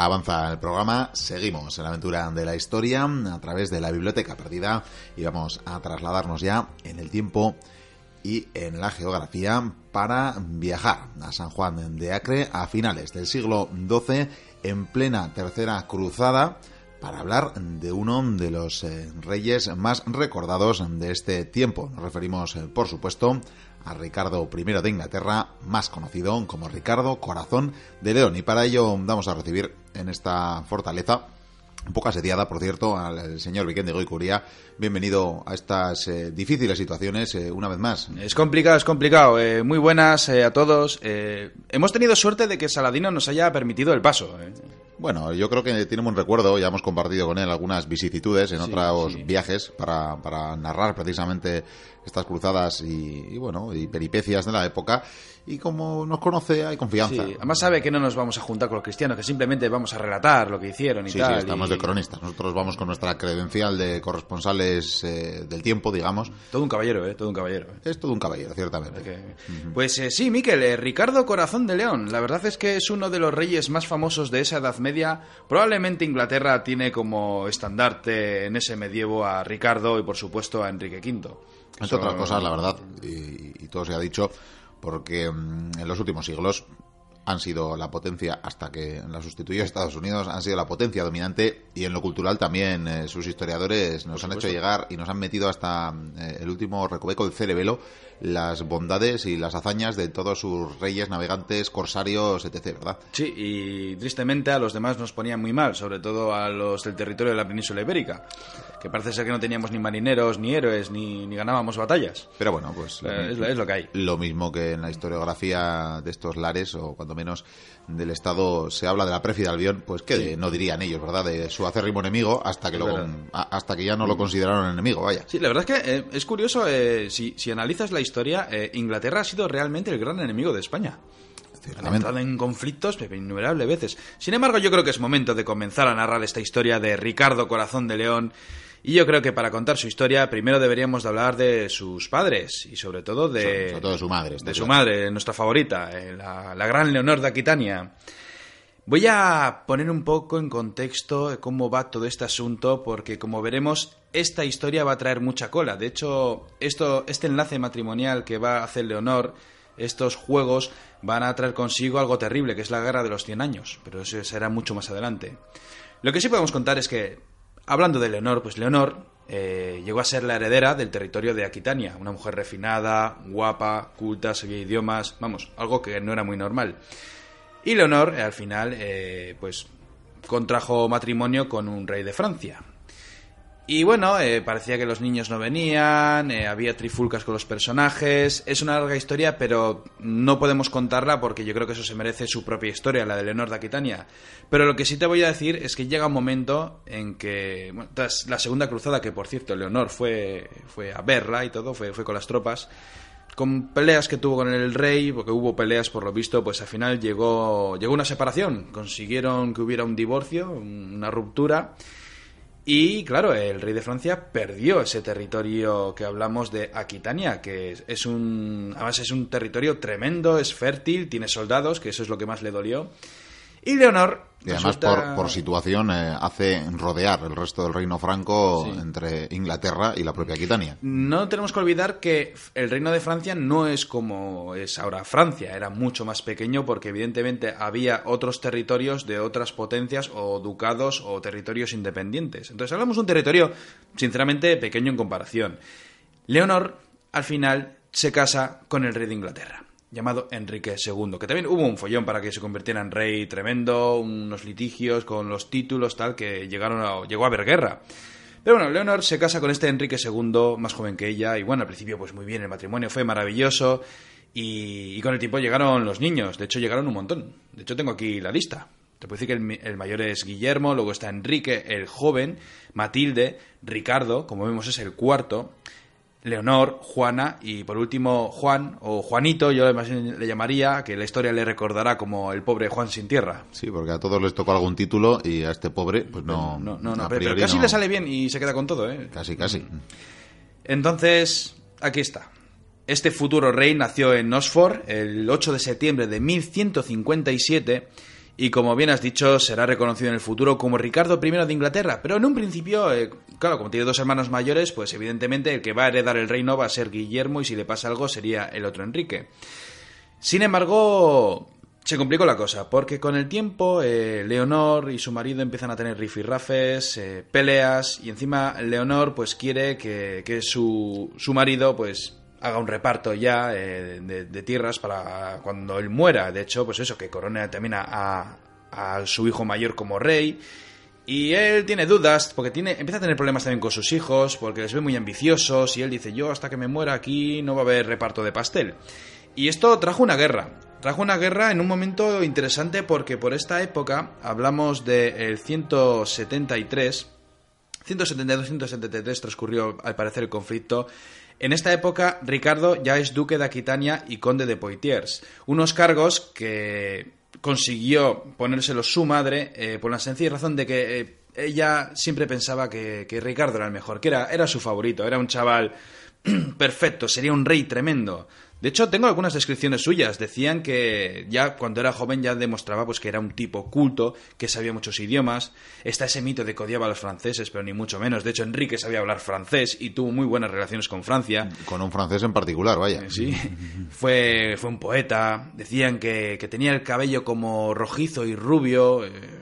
Avanza el programa, seguimos en la aventura de la historia a través de la biblioteca perdida y vamos a trasladarnos ya en el tiempo y en la geografía para viajar a San Juan de Acre a finales del siglo XII en plena tercera cruzada para hablar de uno de los eh, reyes más recordados de este tiempo. Nos referimos, eh, por supuesto, a Ricardo I de Inglaterra, más conocido como Ricardo Corazón de León. Y para ello vamos a recibir en esta fortaleza un poco asediada, por cierto, al señor Vicente Goicuría. Bienvenido a estas eh, difíciles situaciones eh, una vez más. Es complicado, es complicado. Eh, muy buenas a todos. hemos tenido suerte de que Saladino nos haya permitido el paso. Bueno, yo creo que tiene un recuerdo, ya hemos compartido con él algunas vicisitudes en otros viajes para, para narrar precisamente estas cruzadas y, bueno, y peripecias de la época. Y como nos conoce, hay confianza. Sí, además sabe que no nos vamos a juntar con los cristianos, que simplemente vamos a relatar lo que hicieron y tal. Sí, estamos de cronistas. Nosotros vamos con nuestra credencial de corresponsales eh, del tiempo, digamos. Todo un caballero, ¿eh? Todo un caballero. ¿eh? Es todo un caballero, ciertamente. Pues eh, sí, Miquel, Ricardo Corazón de León. La verdad es que es uno de los reyes más famosos de esa Edad Media. Probablemente Inglaterra tiene como estandarte en ese medievo a Ricardo y, por supuesto, a Enrique V. Es otras cosas, la verdad, y, todo se ha dicho, porque mm, en los últimos siglos han sido la potencia, hasta que la sustituyó Estados Unidos, han sido la potencia dominante y en lo cultural también eh, sus historiadores nos han hecho llegar y nos han metido hasta eh, el último recoveco del cerebelo las bondades y las hazañas de todos sus reyes, navegantes, corsarios, etc., ¿verdad? Sí, y tristemente a los demás nos ponían muy mal, sobre todo a los del territorio de la península ibérica, que parece ser que no teníamos ni marineros, ni héroes, ni, ganábamos batallas. Pero bueno, pues... Eh, es, lo que hay. Lo mismo que en la historiografía de estos lares, o cuando menos del Estado se habla de la préfida Albión, pues que no dirían ellos, ¿verdad? De su acérrimo enemigo hasta que, lo, hasta que ya no lo consideraron enemigo, vaya. Sí, la verdad es que eh, es curioso, eh, si, si analizas la historia historia, eh, Inglaterra ha sido realmente el gran enemigo de España. Ha entrado en conflictos innumerables veces. Sin embargo, yo creo que es momento de comenzar a narrar esta historia de Ricardo Corazón de León. Y yo creo que para contar su historia, primero deberíamos de hablar de sus padres y sobre todo de, sobre todo de su madre. De su madre, nuestra favorita, eh, la, la gran Leonor de Aquitania. Voy a poner un poco en contexto cómo va todo este asunto, porque como veremos, esta historia va a traer mucha cola. De hecho, esto, este enlace matrimonial que va a hacer Leonor, estos juegos, van a traer consigo algo terrible, que es la guerra de los 100 años, pero eso será mucho más adelante. Lo que sí podemos contar es que, hablando de Leonor, pues Leonor eh, llegó a ser la heredera del territorio de Aquitania, una mujer refinada, guapa, culta, sabía idiomas, vamos, algo que no era muy normal. Y Leonor, eh, al final, eh, pues contrajo matrimonio con un rey de Francia. Y bueno, eh, parecía que los niños no venían, había trifulcas con los personajes. Es una larga historia, pero no podemos contarla porque yo creo que eso se merece su propia historia, la de Leonor de Aquitania. Pero lo que sí te voy a decir es que llega un momento en que, tras la segunda cruzada, que por cierto Leonor fue, fue a verla y todo, fue, fue con las tropas, con peleas que tuvo con el rey, porque hubo peleas por lo visto, pues al final llegó, llegó una separación, consiguieron que hubiera un divorcio, una ruptura, y claro, el rey de Francia perdió ese territorio que hablamos de Aquitania, que es un, además es un territorio tremendo, es fértil, tiene soldados, que eso es lo que más le dolió. Y Leonor y además por, situación eh, hace rodear el resto del reino franco entre Inglaterra y la propia Aquitania. No tenemos que olvidar que el reino de Francia no es como es ahora Francia, era mucho más pequeño porque evidentemente había otros territorios de otras potencias o ducados o territorios independientes. Entonces hablamos de un territorio sinceramente pequeño en comparación. Leonor al final se casa con el rey de Inglaterra llamado Enrique II, que también hubo un follón para que se convirtiera en rey tremendo, unos litigios con los títulos, tal, que llegaron a, llegó a haber guerra. Pero bueno, Leonor se casa con este Enrique II, más joven que ella, y bueno, al principio pues muy bien, el matrimonio fue maravilloso, y, con el tiempo llegaron los niños, de hecho llegaron un montón. De hecho tengo aquí la lista. Te puedo decir que el, el, mayor es Guillermo, luego está Enrique, el joven, Matilde, Ricardo, como vemos es el cuarto, Leonor, Juana y por último Juan o Juanito, yo le llamaría, que la historia le recordará como el pobre Juan sin tierra. Sí, porque a todos les tocó algún título y a este pobre, pues no. No, no, no, pero, casi le sale bien y se queda con todo, ¿eh? Casi, casi. Entonces, aquí está. Este futuro rey nació en Oxford el 8 de septiembre de 1157 y como bien has dicho, será reconocido en el futuro como Ricardo I de Inglaterra. Pero en un principio, eh, claro, como tiene dos hermanos mayores, pues evidentemente el que va a heredar el reino va a ser Guillermo y si le pasa algo sería el otro Enrique. Sin embargo, se complicó la cosa, porque con el tiempo eh, Leonor y su marido empiezan a tener rifirrafes, eh, peleas, y encima Leonor pues quiere que, que su, su marido pues haga un reparto ya eh, de, tierras para cuando él muera. De hecho, pues eso, que corone también a, su hijo mayor como rey. Y él tiene dudas, porque tiene, empieza a tener problemas también con sus hijos, porque les ve muy ambiciosos, y él dice, yo hasta que me muera aquí no va a haber reparto de pastel. Y esto trajo una guerra. Trajo una guerra en un momento interesante porque por esta época, hablamos del 173, 172-173 transcurrió al parecer el conflicto en esta época, Ricardo ya es duque de Aquitania y conde de Poitiers, unos cargos que consiguió ponérselos su madre eh, por la sencilla razón de que eh, ella siempre pensaba que, Ricardo era el mejor, que era, era su favorito, era un chaval perfecto, sería un rey tremendo. De hecho, tengo algunas descripciones suyas. Decían que ya cuando era joven ya demostraba pues que era un tipo culto, que sabía muchos idiomas. Está ese mito de que odiaba a los franceses, pero ni mucho menos. De hecho, Enrique sabía hablar francés y tuvo muy buenas relaciones con Francia. Con un francés en particular, vaya. Sí. fue, fue un poeta. Decían que, que tenía el cabello como rojizo y rubio. Eh,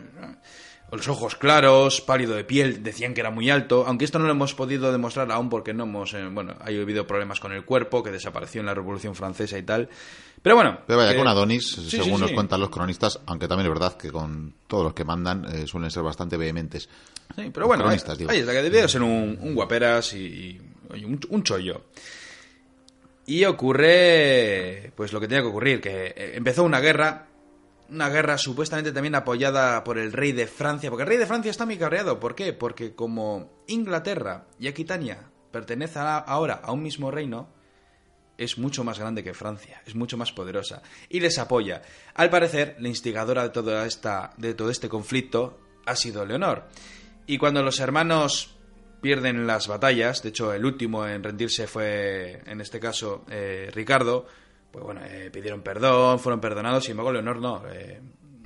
los ojos claros, pálido de piel, decían que era muy alto, aunque esto no lo hemos podido demostrar aún porque no hemos, eh, bueno, ha habido problemas con el cuerpo, que desapareció en la Revolución Francesa y tal. Pero bueno. Pero vaya, con Adonis, según nos cuentan los cronistas, aunque también es verdad que con todos los que mandan eh, suelen ser bastante vehementes. Sí, pero bueno, ahí, está, que debe ser un, guaperas y, un, un chollo. Y ocurre, pues lo que tenía que ocurrir, que eh, empezó una guerra una guerra supuestamente también apoyada por el rey de Francia, porque el rey de Francia está muy cabreado. ¿Por qué? Porque como Inglaterra y Aquitania pertenecen ahora a un mismo reino, es mucho más grande que Francia, es mucho más poderosa y les apoya. Al parecer, la instigadora de, esta, de todo este conflicto ha sido Leonor. Y cuando los hermanos pierden las batallas, de hecho el último en rendirse fue, en este caso, eh, Ricardo, pues bueno, eh, pidieron perdón, fueron perdonados, sin embargo Leonor no. Eh,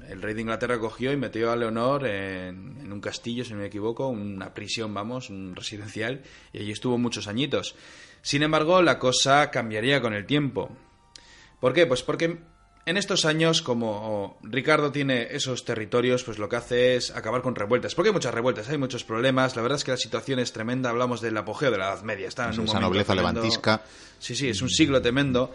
el rey de Inglaterra cogió y metió a Leonor en, un castillo, si no me equivoco, una prisión, vamos, un residencial, y allí estuvo muchos añitos. Sin embargo, la cosa cambiaría con el tiempo. ¿Por qué? Pues porque en estos años, como Ricardo tiene esos territorios, pues lo que hace es acabar con revueltas. Porque hay muchas revueltas, hay muchos problemas. La verdad es que la situación es tremenda. Hablamos del apogeo de la Edad Media. Está en un esa nobleza levantisca. Sí, sí, es un siglo tremendo.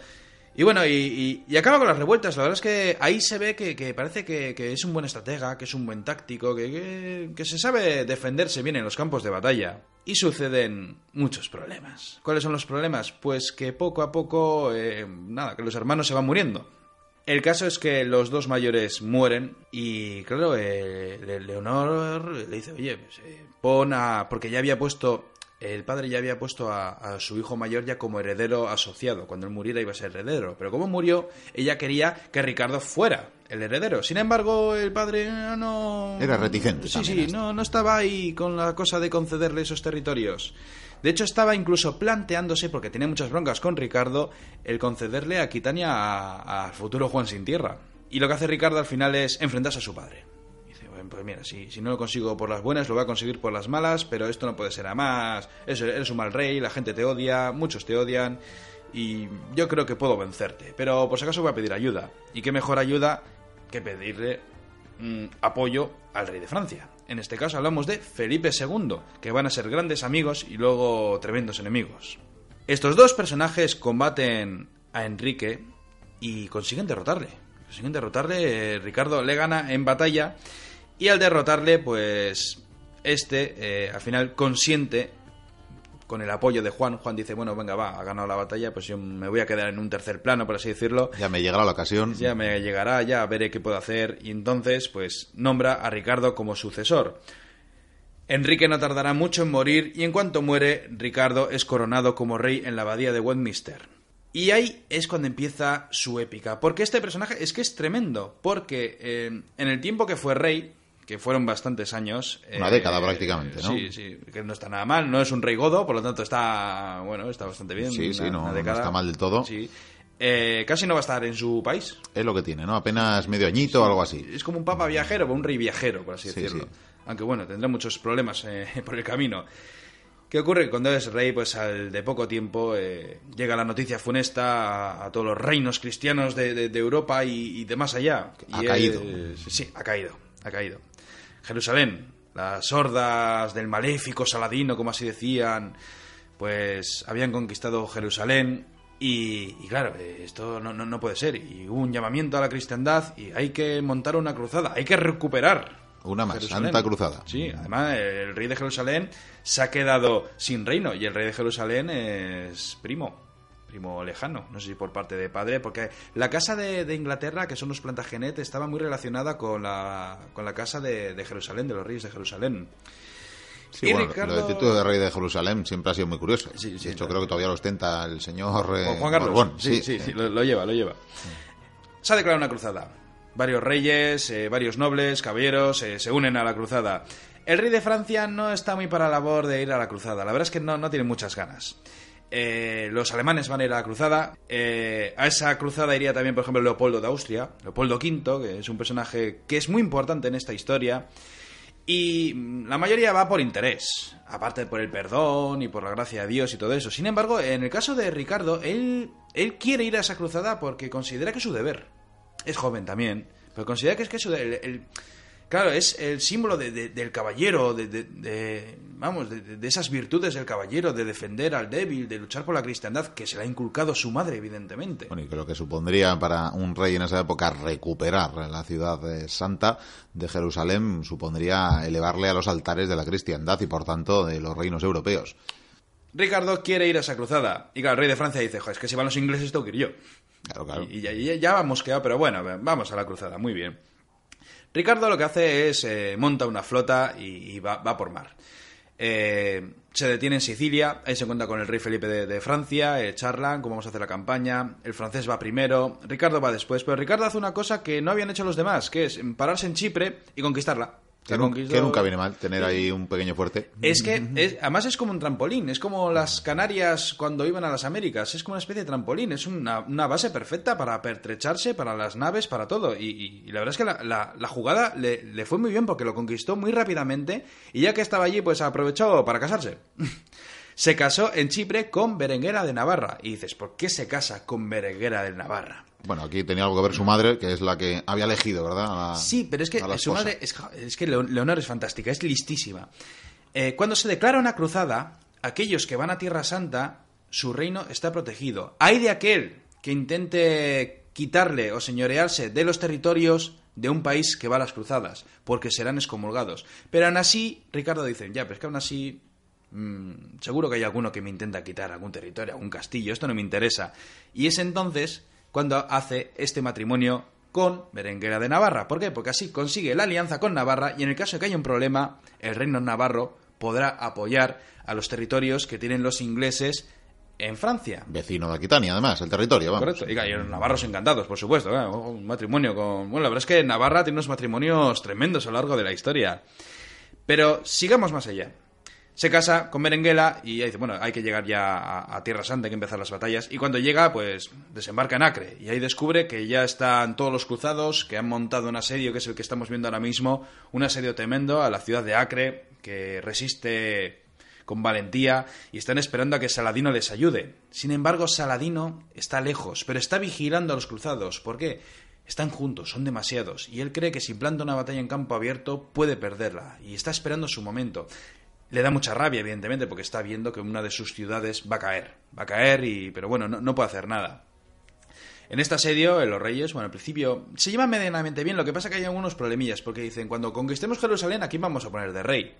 Y bueno, y, acaba con las revueltas. La verdad es que ahí se ve que, parece que, es un buen estratega, que es un buen táctico, que, se sabe defenderse bien en los campos de batalla. Y suceden muchos problemas. ¿Cuáles son los problemas? Pues que poco a poco, eh, nada, que los hermanos se van muriendo. El caso es que los dos mayores mueren y, claro, eh, Leonor le dice, oye, pues, eh, pon a... porque ya había puesto el padre ya había puesto a, su hijo mayor ya como heredero asociado. Cuando él muriera iba a ser heredero. Pero como murió, ella quería que Ricardo fuera el heredero. Sin embargo, el padre no... Era reticente. Sí, sí, no, no estaba ahí con la cosa de concederle esos territorios. De hecho, estaba incluso planteándose, porque tenía muchas broncas con Ricardo, el concederle a Aquitania al futuro Juan sin tierra. Y lo que hace Ricardo al final es enfrentarse a su padre pues mira, si, no lo consigo por las buenas, lo voy a conseguir por las malas, pero esto no puede ser a más. Eres un mal rey, la gente te odia, muchos te odian, y yo creo que puedo vencerte. Pero por si acaso voy a pedir ayuda. ¿Y qué mejor ayuda que pedirle mm, apoyo al rey de Francia? En este caso hablamos de Felipe II, que van a ser grandes amigos y luego tremendos enemigos. Estos dos personajes combaten a Enrique y consiguen derrotarle. Consiguen derrotarle, eh, Ricardo le gana en batalla y al derrotarle, pues este eh, al final consiente con el apoyo de Juan. Juan dice, bueno, venga, va, ha ganado la batalla, pues yo me voy a quedar en un tercer plano, por así decirlo. Ya me llegará la ocasión. Ya me llegará, ya veré qué puedo hacer. Y entonces, pues nombra a Ricardo como sucesor. Enrique no tardará mucho en morir y en cuanto muere, Ricardo es coronado como rey en la abadía de Westminster. Y ahí es cuando empieza su épica, porque este personaje es que es tremendo, porque eh, en el tiempo que fue rey, que fueron bastantes años. Una década eh, prácticamente, ¿no? Sí, sí, que no está nada mal, no es un rey godo, por lo tanto está, bueno, está bastante bien. Sí, sí, no, está mal del todo. Sí. eh, casi no va a estar en su país. Es lo que tiene, ¿no? Apenas medio añito o algo así. Es como un papa viajero, o un rey viajero, por así Sí, decirlo. sí. Aunque bueno, tendrá muchos problemas eh, por el camino. ¿Qué ocurre? Que Cuando es rey, pues al de poco tiempo eh, llega la noticia funesta a, a todos los reinos cristianos de, de- de Europa y, y de más allá. Ha Y caído. sí, ha caído, ha caído. Jerusalén, las hordas del maléfico Saladino, como así decían, pues habían conquistado Jerusalén y, y claro, esto no, no- no puede ser. Y hubo un llamamiento a la cristiandad y hay que montar una cruzada, hay que recuperar. Una más, Jerusalén. Santa Cruzada. Sí, además el rey de Jerusalén se ha quedado sin reino y el rey de Jerusalén es primo, primo lejano, no sé si por parte de padre, porque la casa de, de Inglaterra, que son los Plantagenet, estaba muy relacionada con la, con la casa de, de Jerusalén, de los reyes de Jerusalén. Sí, Y bueno, Ricardo- lo del título de rey de Jerusalén siempre ha sido muy curioso. Sí, sí, de hecho, claro. creo que todavía lo ostenta el señor eh, Juan, Carlos. Borbón. sí, sí, sí, lo, lo lleva, lo lleva. Se ha declarado una cruzada. Varios reyes, eh, varios nobles, caballeros eh, se unen a la cruzada. El rey de Francia no está muy para la labor de ir a la cruzada. La verdad es que no, no tiene muchas ganas. Eh, los alemanes van a ir a la cruzada. Eh, a esa cruzada iría también, por ejemplo, Leopoldo de Austria, Leopoldo V, que es un personaje que es muy importante en esta historia. Y la mayoría va por interés, aparte por el perdón y por la gracia de Dios y todo eso. Sin embargo, en el caso de Ricardo, él, él quiere ir a esa cruzada porque considera que es su deber. Es joven también, pero considera que es que es su de- el- el- claro, es el símbolo de- de- del caballero, de, vamos, de, esas virtudes del caballero, de defender al débil, de luchar por la cristiandad, que se le ha inculcado su madre, evidentemente. Bueno, y creo que supondría para un rey en esa época recuperar la ciudad eh, santa de Jerusalén, supondría elevarle a los altares de la cristiandad y por tanto de los reinos europeos. Ricardo quiere ir a esa cruzada. Y claro, el rey de Francia dice, "Jo, es que si van los ingleses tengo que ir yo. Claro, claro. Y, y ya, ya, ya vamos quedado, pero bueno, vamos a la cruzada, muy bien. Ricardo lo que hace es eh, monta una flota y, va, por mar. Eh, se detiene en Sicilia, ahí se encuentra con el rey Felipe de, de Francia, eh, charlan cómo vamos a hacer la campaña, el francés va primero, Ricardo va después, pero Ricardo hace una cosa que no habían hecho los demás, que es pararse en Chipre y conquistarla. Que, nunca viene mal tener ahí un pequeño fuerte. es que, es- además es como un trampolín, es como las Canarias cuando iban a las Américas, es como una especie de trampolín, es una, una base perfecta para pertrecharse, para las naves, para todo. Y, y- y la verdad es que la, la- la jugada le, le fue muy bien porque lo conquistó muy rápidamente y ya que estaba allí, pues aprovechó para casarse. se casó en Chipre con Berenguera de Navarra. Y dices, ¿por qué se casa con Berenguera de Navarra? Bueno, aquí tenía algo que ver su madre, que es la que había elegido, ¿verdad? La- Sí, pero es que su madre. Es, es que Leon- Leonor es fantástica, es listísima. Eh, cuando se declara una cruzada, aquellos que van a Tierra Santa, su reino está protegido. Hay de aquel que intente quitarle o señorearse de los territorios de un país que va a las cruzadas, porque serán excomulgados. Pero aún así, Ricardo dice, ya, pero es que aún así Mm, seguro que hay alguno que me intenta quitar algún territorio, algún castillo, esto no me interesa. Y es entonces cuando hace este matrimonio con Berenguera de Navarra. ¿Por qué? Porque así consigue la alianza con Navarra y en el caso de que haya un problema, el reino navarro podrá apoyar a los territorios que tienen los ingleses en Francia. Vecino de Aquitania, además, el territorio, vamos. Correcto. Y, los navarros encantados, por supuesto. ¿eh? Un matrimonio con... Bueno, la verdad es que Navarra tiene unos matrimonios tremendos a lo largo de la historia. Pero sigamos más allá. Se casa con Berenguela y dice, bueno, hay que llegar ya a, a Tierra Santa, hay que empezar las batallas. Y cuando llega, pues desembarca en Acre. Y ahí descubre que ya están todos los cruzados, que han montado un asedio, que es el que estamos viendo ahora mismo, un asedio tremendo a la ciudad de Acre, que resiste con valentía y están esperando a que Saladino les ayude. Sin embargo, Saladino está lejos, pero está vigilando a los cruzados. ¿Por qué? Están juntos, son demasiados, y él cree que si planta una batalla en campo abierto puede perderla, y está esperando su momento. Le da mucha rabia, evidentemente, porque está viendo que una de sus ciudades va a caer. Va a caer, y pero bueno, no, no puede hacer nada. En este asedio, en los reyes, bueno, al principio se llevan medianamente bien, lo que pasa que hay algunos problemillas, porque dicen, cuando conquistemos Jerusalén, aquí vamos a poner de rey.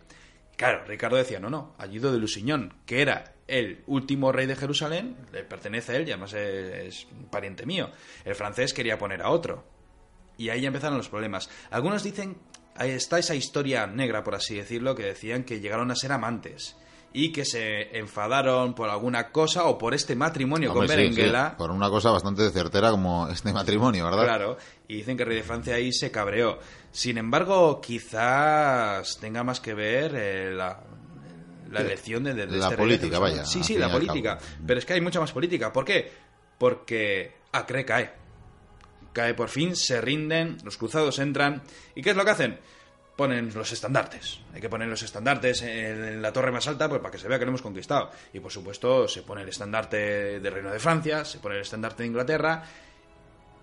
Claro, Ricardo decía, no, no, Ayudo de Lusiñón, que era el último rey de Jerusalén, le pertenece a él y además es, es pariente mío. El francés quería poner a otro. Y ahí ya empezaron los problemas. Algunos dicen, está esa historia negra, por así decirlo, que decían que llegaron a ser amantes y que se enfadaron por alguna cosa o por este matrimonio Hombre, con Berenguela. sí, por una cosa bastante certera como este matrimonio, ¿verdad? Claro, y dicen que el rey de Francia ahí se cabreó. Sin embargo, quizás tenga más que ver eh, la, la elección de, de- de La este rey de política, vaya, Sí, sí, la política. Pero es que hay mucha más política. ¿Por qué? Porque Acre cae. Cae por fin, se rinden, los cruzados entran. ¿Y qué es lo que hacen? Ponen los estandartes. Hay que poner los estandartes en la torre más alta pues, para que se vea que lo hemos conquistado. Y por supuesto, se pone el estandarte del Reino de Francia, se pone el estandarte de Inglaterra.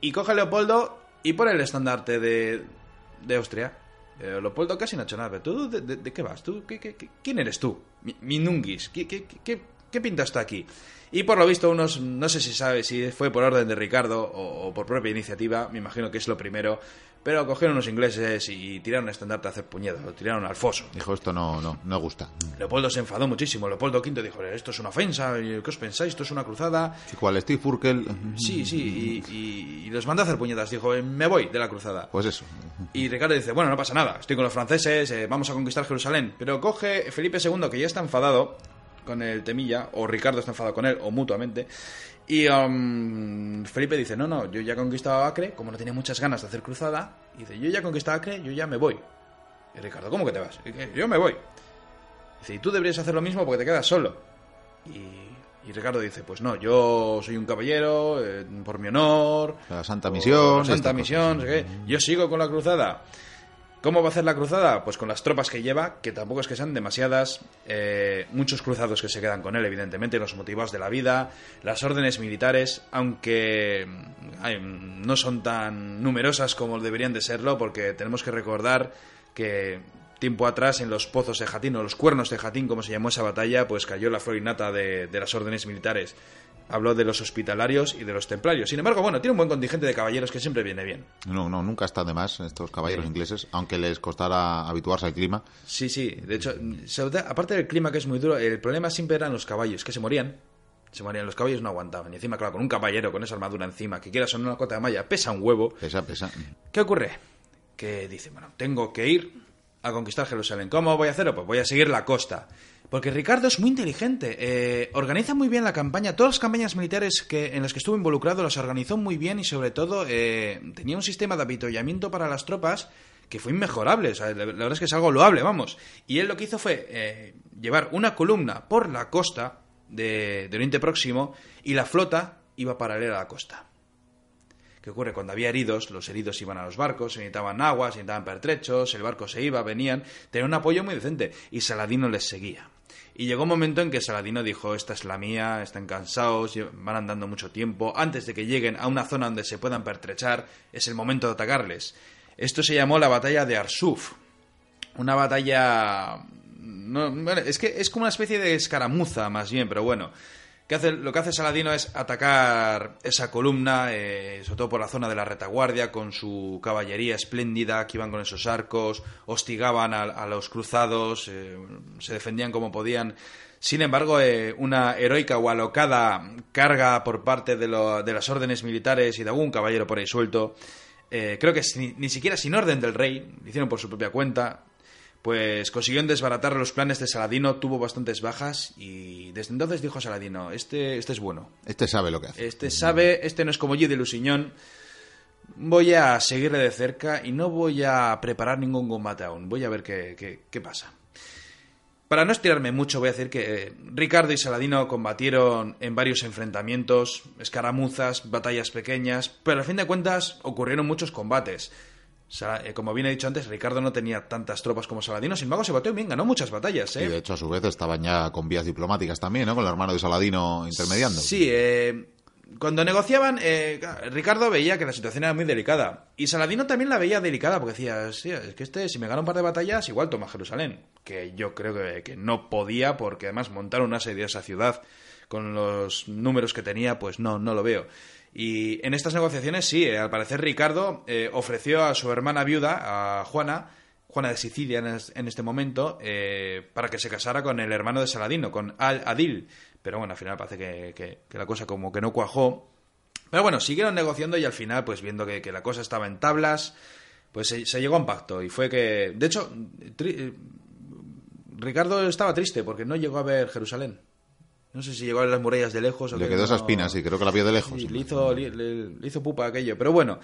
Y coge Leopoldo y pone el estandarte de, de Austria. Eh, Leopoldo casi no ha hecho nada. ¿Tú de, qué vas? ¿Tú, ¿Quién eres tú? Mi- Minungis. ¿Qué, qué, qué, qué pintas tú aquí? Y por lo visto, unos, no sé si sabe si fue por orden de Ricardo o, o por propia iniciativa, me imagino que es lo primero, pero cogieron unos ingleses y tiraron el estandarte a hacer puñedas, lo tiraron al foso. Dijo, esto no, no, no gusta. Leopoldo se enfadó muchísimo. Leopoldo V dijo, esto es una ofensa, ¿y ¿qué os pensáis? Esto es una cruzada. ¿Y cuál Steve Furkel? Sí, sí, y, y- y los mandó a hacer puñetas. Dijo, "Eh, me voy de la cruzada. Pues eso. Y Ricardo dice, bueno, no pasa nada, estoy con los franceses, eh, vamos a conquistar Jerusalén. Pero coge Felipe II, que ya está enfadado con el temilla, o Ricardo está enfadado con él, o mutuamente. Y um, Felipe dice, no, no, yo ya he conquistado Acre, como no tenía muchas ganas de hacer cruzada, y dice, yo ya he conquistado Acre, yo ya me voy. Y Ricardo, ¿cómo que te vas? "Y Yo me voy. Dice, y tú deberías hacer lo mismo porque te quedas solo. Y, y Ricardo dice, pues no, yo soy un caballero, eh, por mi honor, La Santa Misión. la Santa Misión. Yo sigo con la cruzada. ¿Cómo va a hacer la cruzada? Pues con las tropas que lleva, que tampoco es que sean demasiadas, eh, muchos cruzados que se quedan con él, evidentemente, los motivados de la vida, las órdenes militares, aunque mm, mm, no son tan numerosas como deberían de serlo, porque tenemos que recordar que tiempo atrás en los pozos de Jatín, o los cuernos de Jatín, como se llamó esa batalla, pues cayó la florinata de, de las órdenes militares. Habló de los hospitalarios y de los templarios. Sin embargo, bueno, tiene un buen contingente de caballeros que siempre viene bien. No, no, nunca están de más estos caballeros ingleses, aunque les costara habituarse al clima. Sí, sí. De hecho, aparte del clima que es muy duro, el problema siempre eran los caballos, que se morían. Se morían, los caballos no aguantaban. Y encima, claro, con un caballero con esa armadura encima, que quieras o no una cota de malla, pesa un huevo. Pesa, pesa. ¿Qué ocurre? Que dice, bueno, tengo que ir a conquistar Jerusalén. ¿Cómo voy a hacerlo? Pues voy a seguir la costa. Porque Ricardo es muy inteligente, eh, organiza muy bien la campaña, todas las campañas militares que, en las que estuvo involucrado las organizó muy bien y sobre todo eh, tenía un sistema de avituallamiento para las tropas que fue inmejorable, o sea, la, verdad es que es algo loable, vamos. Y él lo que hizo fue eh, llevar una columna por la costa de, de Oriente Próximo y la flota iba paralela a la costa. ¿Qué ocurre? Cuando había heridos, los heridos iban a los barcos, se necesitaban agua, se necesitaban pertrechos, el barco se iba, venían, tenían un apoyo muy decente y Saladino les seguía. Y llegó un momento en que Saladino dijo, esta es la mía, están cansados, van andando mucho tiempo, antes de que lleguen a una zona donde se puedan pertrechar, es el momento de atacarles. Esto se llamó la batalla de Arsuf, una batalla... No, es que es como una especie de escaramuza más bien, pero bueno. ¿Qué hace, lo que hace Saladino es atacar esa columna, eh, sobre todo por la zona de la retaguardia, con su caballería espléndida, que iban con esos arcos, hostigaban a, a los cruzados, eh, se defendían como podían. Sin embargo, eh, una heroica o alocada carga por parte de, lo- de las órdenes militares y de algún caballero por ahí suelto, creo que ni, ni siquiera sin orden del rey, lo hicieron por su propia cuenta, pues consiguieron desbaratar los planes de Saladino, tuvo bastantes bajas y desde entonces dijo Saladino, este, este es bueno, Este sabe lo que hace. este sabe, este no es como Gide de Lusiñón, voy a seguirle de cerca y no voy a preparar ningún combate aún, voy a ver qué, qué- qué pasa. Para no estirarme mucho, voy a decir que eh, Ricardo y Saladino combatieron en varios enfrentamientos, escaramuzas, batallas pequeñas, pero al fin de cuentas ocurrieron muchos combates. Eh, como bien he dicho antes, Ricardo no tenía tantas tropas como Saladino, sin embargo se batió bien, ganó muchas batallas. ¿eh? Y de hecho, a su vez, estaban ya con vías diplomáticas también, ¿no? Con el hermano de Saladino intermediando. Sí, eh, cuando negociaban, eh, Ricardo veía que la situación era muy delicada. Y Saladino también la veía delicada, porque decía, sí, es que este, si me gana un par de batallas, igual toma Jerusalén. Que yo creo que, que no podía, porque además montar un asedio a esa ciudad con los números que tenía, pues no, no lo veo. Y en estas negociaciones, sí, eh, al parecer Ricardo eh, ofreció a su hermana viuda, a Juana, Juana de Sicilia en, es- en este momento, eh, para que se casara con el hermano de Saladino, con Al-Adil. Pero bueno, al final parece que, la cosa como que no cuajó. Pero bueno, siguieron negociando y al final, pues viendo que, la cosa estaba en tablas, pues se, llegó a un pacto. Y fue que, de hecho, eh, Ricardo estaba triste porque no llegó a ver Jerusalén. No sé si llegó a las murallas de lejos o Le que quedó no- esa espina, sí, creo que la vio de lejos. Sí, le, hizo, le hizo pupa aquello. Pero bueno,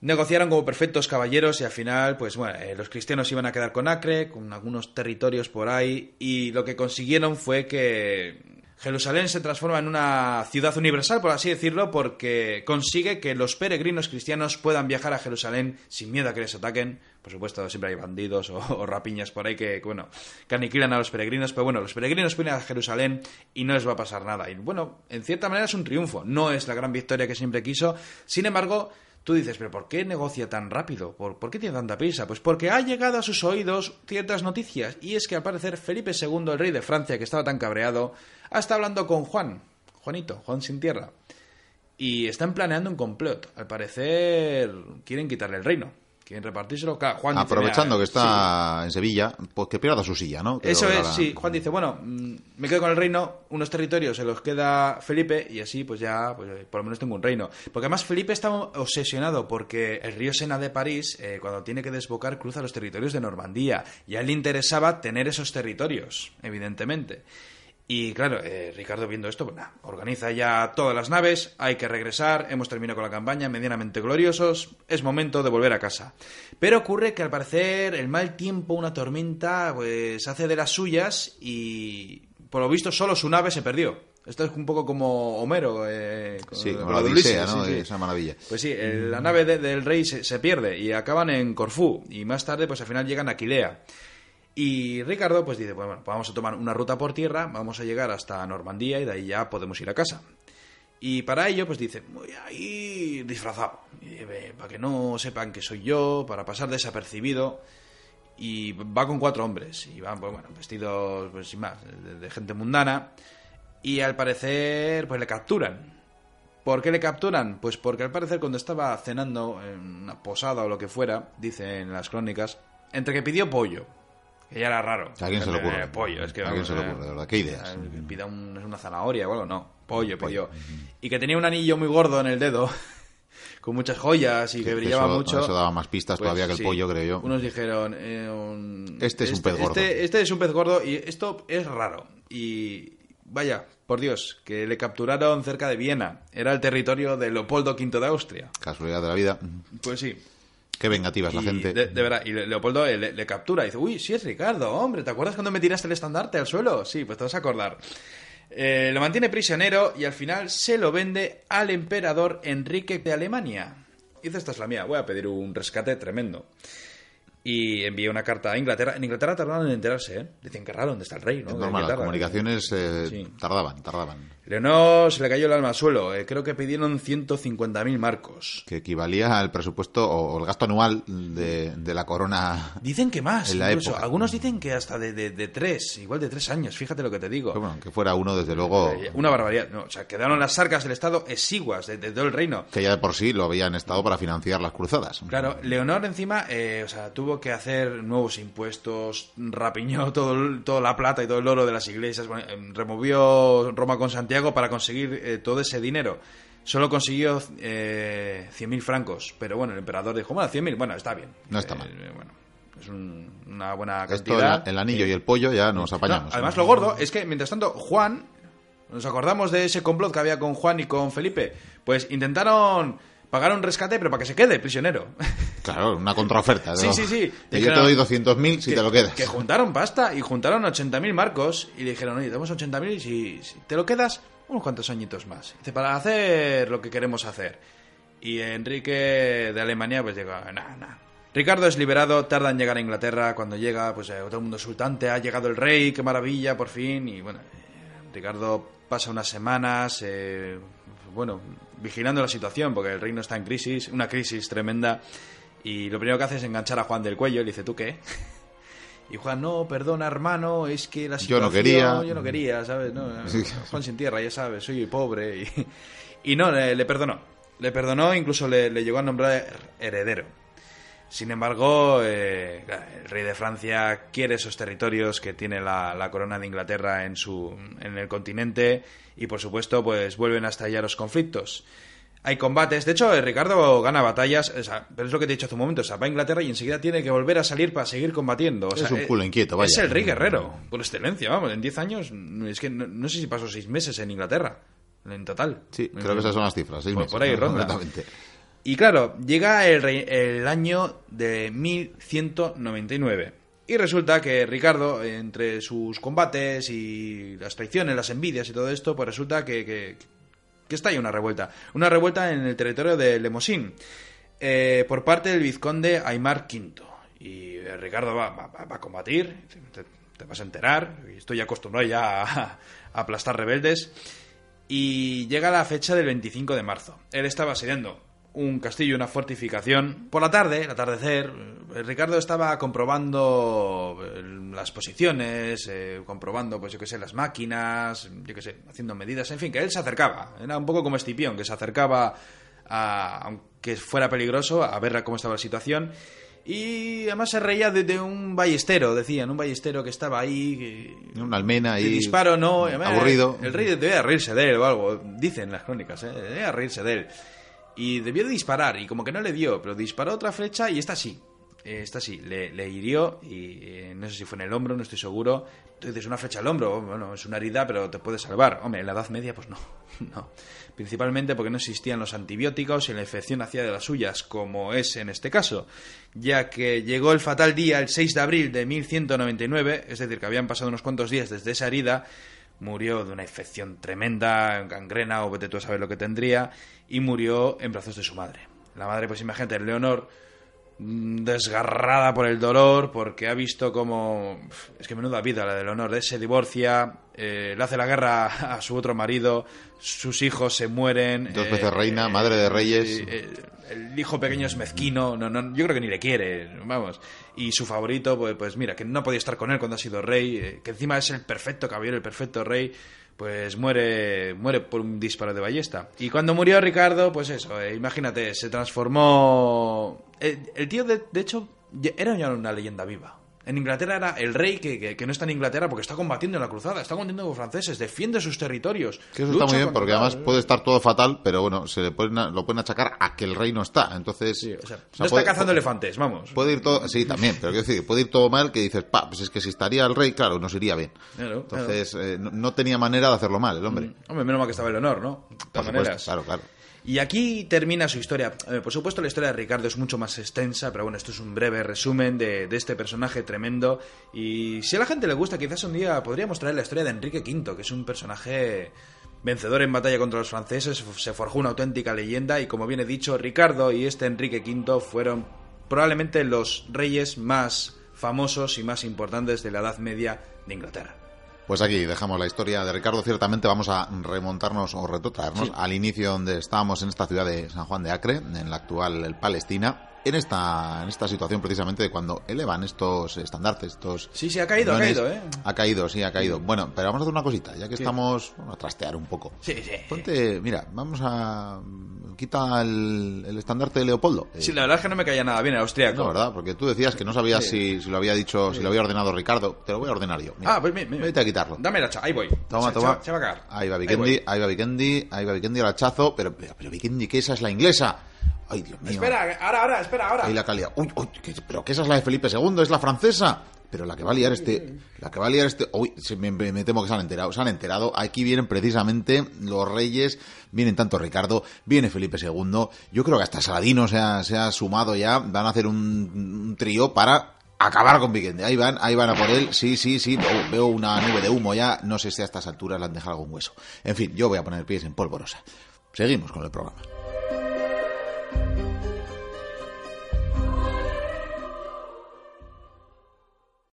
negociaron como perfectos caballeros y al final, pues bueno, eh, los cristianos iban a quedar con Acre, con algunos territorios por ahí, y lo que consiguieron fue que Jerusalén se transforma en una ciudad universal, por así decirlo, porque consigue que los peregrinos cristianos puedan viajar a Jerusalén sin miedo a que les ataquen. Por supuesto, siempre hay bandidos o, rapiñas por ahí que, bueno, que aniquilan a los peregrinos, pero bueno, los peregrinos vienen a Jerusalén y no les va a pasar nada. Y bueno, en cierta manera es un triunfo, no es la gran victoria que siempre quiso. Sin embargo, Tú dices, pero ¿por qué negocia tan rápido? ¿Por, ¿Por, qué tiene tanta prisa? Pues porque ha llegado a sus oídos ciertas noticias. Y es que al parecer Felipe II, el rey de Francia, que estaba tan cabreado, está hablando con Juan, Juanito, Juan sin tierra. Y están planeando un complot. Al parecer quieren quitarle el reino. Quieren repartírselo. Claro, Juan Aprovechando dice, que está sí. en Sevilla, pues que pierda su silla, ¿no? Que Eso es, la... sí. Juan dice, bueno, mm, me quedo con el reino, unos territorios se los queda Felipe y así pues ya, pues, por lo menos tengo un reino. Porque además Felipe está obsesionado porque el río Sena de París, eh, cuando tiene que desbocar, cruza los territorios de Normandía. Y a él le interesaba tener esos territorios, evidentemente. Y claro, eh, Ricardo viendo esto, pues nada, organiza ya todas las naves, hay que regresar, hemos terminado con la campaña, medianamente gloriosos, es momento de volver a casa. Pero ocurre que al parecer el mal tiempo, una tormenta, pues hace de las suyas y por lo visto solo su nave se perdió. Esto es un poco como Homero. Eh, sí, como la Odisea, ¿no? Sí, sí. Esa maravilla. Pues sí, el, la nave de, del rey se, se, pierde y acaban en Corfú. Y más tarde, pues al final llegan a Aquilea. Y Ricardo pues dice, bueno, vamos a tomar una ruta por tierra, vamos a llegar hasta Normandía y de ahí ya podemos ir a casa. Y para ello pues dice, voy a ir disfrazado, para que no sepan que soy yo, para pasar desapercibido. Y va con cuatro hombres, y van pues, bueno, vestidos pues, sin más, de, de gente mundana. Y al parecer pues le capturan. ¿Por qué le capturan? Pues porque al parecer cuando estaba cenando en una posada o lo que fuera, dicen las crónicas, entre que pidió pollo, que ya era raro. ¿A quién se le ocurre? Eh, pollo, es que ¿A quién se le eh, ocurre, de verdad? ¿Qué ideas? eh, Pida un- una zanahoria o algo, no. Pollo, pidió. Y que tenía un anillo muy gordo en el dedo, con muchas joyas y que brillaba eso, mucho. Eso daba más pistas Pues todavía que el sí. pollo, creo yo. Unos dijeron, eh, un- Este es un pez gordo. Este, este es un pez gordo y esto es raro. Y vaya, por Dios, que le capturaron cerca de Viena. Era el territorio de Leopoldo V de Austria. Casualidad de la vida. Pues sí. Qué vengativa es la Y gente. De, de verdad, y Le- Leopoldo eh, le, le captura y dice, uy, sí es Ricardo, hombre, ¿te acuerdas cuando me tiraste el estandarte al suelo? Sí, pues te vas a acordar. Eh, lo mantiene prisionero y al final se lo vende al emperador Enrique de Alemania. Dice, esta es la mía, voy a pedir un rescate tremendo. Y envía una carta a Inglaterra. En Inglaterra tardaron en enterarse, ¿eh? Dicen que raro, ¿dónde está el rey? ¿no? Es normal, las comunicaciones eh, Sí. tardaban, tardaban. Leonor se le cayó el alma al suelo. eh, creo que pidieron 150.000 marcos. Que equivalía al presupuesto o, o el gasto anual de, de la corona. Dicen que más, En la incluso. época. Algunos dicen que hasta de, de, de tres, igual de tres años, fíjate lo que te digo. Pero bueno, que fuera uno, desde luego, Eh, Una barbaridad. No, o sea, quedaron las arcas del Estado exiguas de, todo el reino. que ya de por sí lo habían estado para financiar las cruzadas. Claro, Leonor encima, o sea, tuvo que hacer nuevos impuestos, rapiñó todo, toda la plata y todo el oro de las iglesias, bueno, eh, removió Roma con Santiago para conseguir eh, todo ese dinero. Solo consiguió eh, 100.000 francos, pero bueno, el emperador dijo, bueno, 100.000, bueno, está bien. No está Eh, mal. bueno, es un- una buena Esto, cantidad. el, el anillo y el pollo ya nos No, apañamos. además, lo gordo es que, mientras tanto, Juan, nos acordamos de ese complot que había con Juan y con Felipe, pues intentaron pagar un rescate, pero para que se quede prisionero. Claro, una contraoferta. Sí, ¿no? sí, sí. Que yo te doy 200.000 si que, te lo quedas. Que juntaron pasta y juntaron 80.000 marcos y le dijeron, oye, damos 80.000 y si, si te lo quedas, unos cuantos añitos más. Dice, para hacer lo que queremos hacer. Y Enrique de Alemania, pues llega, nada, nada. Ricardo es liberado, tarda en llegar a Inglaterra. Cuando llega, pues eh, todo el mundo sultante, ha llegado el rey, qué maravilla, por fin. Y bueno, eh, Ricardo pasa unas semanas, eh, bueno, vigilando la situación, porque el reino está en crisis, una crisis tremenda. Y lo primero que hace es enganchar a Juan del cuello y le dice, ¿tú qué? Y Juan, no, perdona, hermano, es que la Yo situación... no quería. Yo no quería, ¿sabes? No. Juan sin tierra, ya sabes, soy pobre. Y, y no, le, le perdonó. Le perdonó, incluso le, le llegó a nombrar heredero. Sin embargo, eh, el rey de Francia quiere esos territorios que tiene la, la corona de Inglaterra en, su, en el continente y, por supuesto, pues vuelven a estallar los conflictos. Hay combates. De hecho, eh, Ricardo gana batallas, o sea, pero es lo que te he dicho hace un momento. O sea, va a Inglaterra y enseguida tiene que volver a salir para seguir combatiendo. O Es un eh, culo inquieto, vaya. Es el rey guerrero, por excelencia, vamos. En 10 años, es que no, no sé si pasó 6 meses en Inglaterra, en total. Sí, creo que esas son las cifras. Por- meses, por ahí ronda. completamente. Y claro, llega el, rey- el año de 1199 Y resulta que Ricardo, entre sus combates y las traiciones, las envidias y todo esto, pues resulta que, que, que está ahí una revuelta. Una revuelta en el territorio de Lemosín, eh, por parte del vizconde Aymar V. Y eh, Ricardo va, va- a combatir, te, vas a enterar, estoy acostumbrado ya a, a aplastar rebeldes. Y llega la fecha del 25 de marzo. Él estaba asediando un castillo, una fortificación. Por la tarde, el atardecer, eh, Ricardo estaba comprobando eh, las posiciones, eh, comprobando, pues yo qué sé, las máquinas, yo qué sé, haciendo medidas, en fin, que él se acercaba. Era un poco como Escipión, que se acercaba, a, aunque fuera peligroso, a ver cómo estaba la situación. Y además se reía de, de un ballestero, decían, un ballestero que estaba ahí. que- Una almena ahí. disparo no. Aburrido. El rey debía reírse de él o algo. Dicen las crónicas, ¿eh? Debía reírse de él. Y debió de disparar, y como que no le dio, pero disparó otra flecha y esta sí. Eh, Esta sí, le, le hirió y eh, no sé si fue en el hombro, no estoy seguro. Dices, una flecha al hombro, bueno, es una herida, pero te puede salvar. Hombre, en la Edad Media, pues no, no. Principalmente porque no existían los antibióticos y la infección hacía de las suyas, como es en este caso, ya que llegó el fatal día, el 6 de abril de 1199, es decir, que habían pasado unos cuantos días desde esa herida, murió de una infección tremenda, gangrena o vete tú a saber lo que tendría, y murió en brazos de su madre. La madre, pues imagínate, Leonor, mm, desgarrada por el dolor, porque ha visto como... Es que menuda vida la de Leonor, ¿eh? se divorcia, eh, le hace la guerra a su otro marido, sus hijos se mueren... Dos eh, veces reina, madre de reyes. Eh, eh, el hijo pequeño es mezquino, no, no, yo creo que ni le quiere, vamos. Y su favorito, pues, pues mira, que no podía estar con él cuando ha sido rey, eh, que encima es el perfecto caballero, el perfecto rey, pues muere, muere por un disparo de ballesta. Y cuando murió Ricardo, pues eso, eh, imagínate, se transformó... El, el tío, de, de hecho, era ya una leyenda viva. En Inglaterra era el rey que, que- que no está en Inglaterra porque está combatiendo en la cruzada, está combatiendo con los franceses, defiende sus territorios. Que eso está muy bien, porque además puede estar todo fatal, pero bueno, se le pueden, lo pueden achacar a que el rey no está. Entonces, Sí, o sea, o sea, no está puede- cazando elefantes, vamos. Puede ir todo, sí, también, pero quiero decir, puede ir todo mal que dices, pa, pues es que si estaría el rey, claro, nos iría bien. Claro, Entonces, eh, no, no tenía manera de hacerlo mal el hombre. Hombre, menos mal que estaba el honor, ¿no? De supuesto, claro, claro. Y aquí termina su historia. Eh, por supuesto, la historia de Ricardo es mucho más extensa, pero bueno, esto es un breve resumen de, de este personaje tremendo. Y si a la gente le gusta, quizás un día podríamos traer la historia de Enrique V, que es un personaje vencedor en batalla contra los franceses, se forjó una auténtica leyenda y como bien he dicho, Ricardo y este Enrique V fueron probablemente los reyes más famosos y más importantes de la Edad Media de Inglaterra. Pues aquí dejamos la historia de Ricardo. Ciertamente vamos a remontarnos o retrotraernos al inicio donde estábamos en esta ciudad de San Juan de Acre, en la actual Palestina. En esta, en esta situación precisamente de cuando elevan estos estandartes, estos... Sí, sí, ha caído, ha caído, ¿eh? Ha caído, sí, ha caído. Bueno, pero vamos a hacer una cosita, ya que estamos... Vamos a trastear un poco. Sí, sí. Ponte, mira, vamos a... Quita el, el estandarte de Leopoldo. Sí, la verdad es que no me caía nada bien el austriaco. No, ¿verdad? Porque tú decías que no sabías si, si lo había dicho, si lo había ordenado Ricardo. Te lo voy a ordenar yo. Mira, Ah, pues mira, mira. Vete a quitarlo. Dame la hacha, ahí voy. Toma, se, toma. Se, va- a cagar. Ahí va. Vikendi, ahí va Vikendi, ahí va Vikendi al hachazo. Pero, pero, pero Vikendi, que esa es la inglesa. Ay, Dios mío. Espera, ahora, ahora, espera, ahora. Ahí la calidad. Uy, uy, que- pero que esa es la de Felipe II, es la francesa. Pero la que va a liar este, la que va a liar este, uy, me, me- me temo que se han enterado, se han enterado. Aquí vienen precisamente los reyes, vienen tanto Ricardo, viene Felipe II. Yo creo que hasta Saladino se ha, se ha sumado ya, van a hacer un, un trío para acabar con Vikendi. Ahí van, ahí van a por él. Sí, sí, sí, veo, veo una nube de humo ya. No sé si a estas alturas le han dejado algún hueso. En fin, yo voy a poner pies en polvorosa. Seguimos con el programa.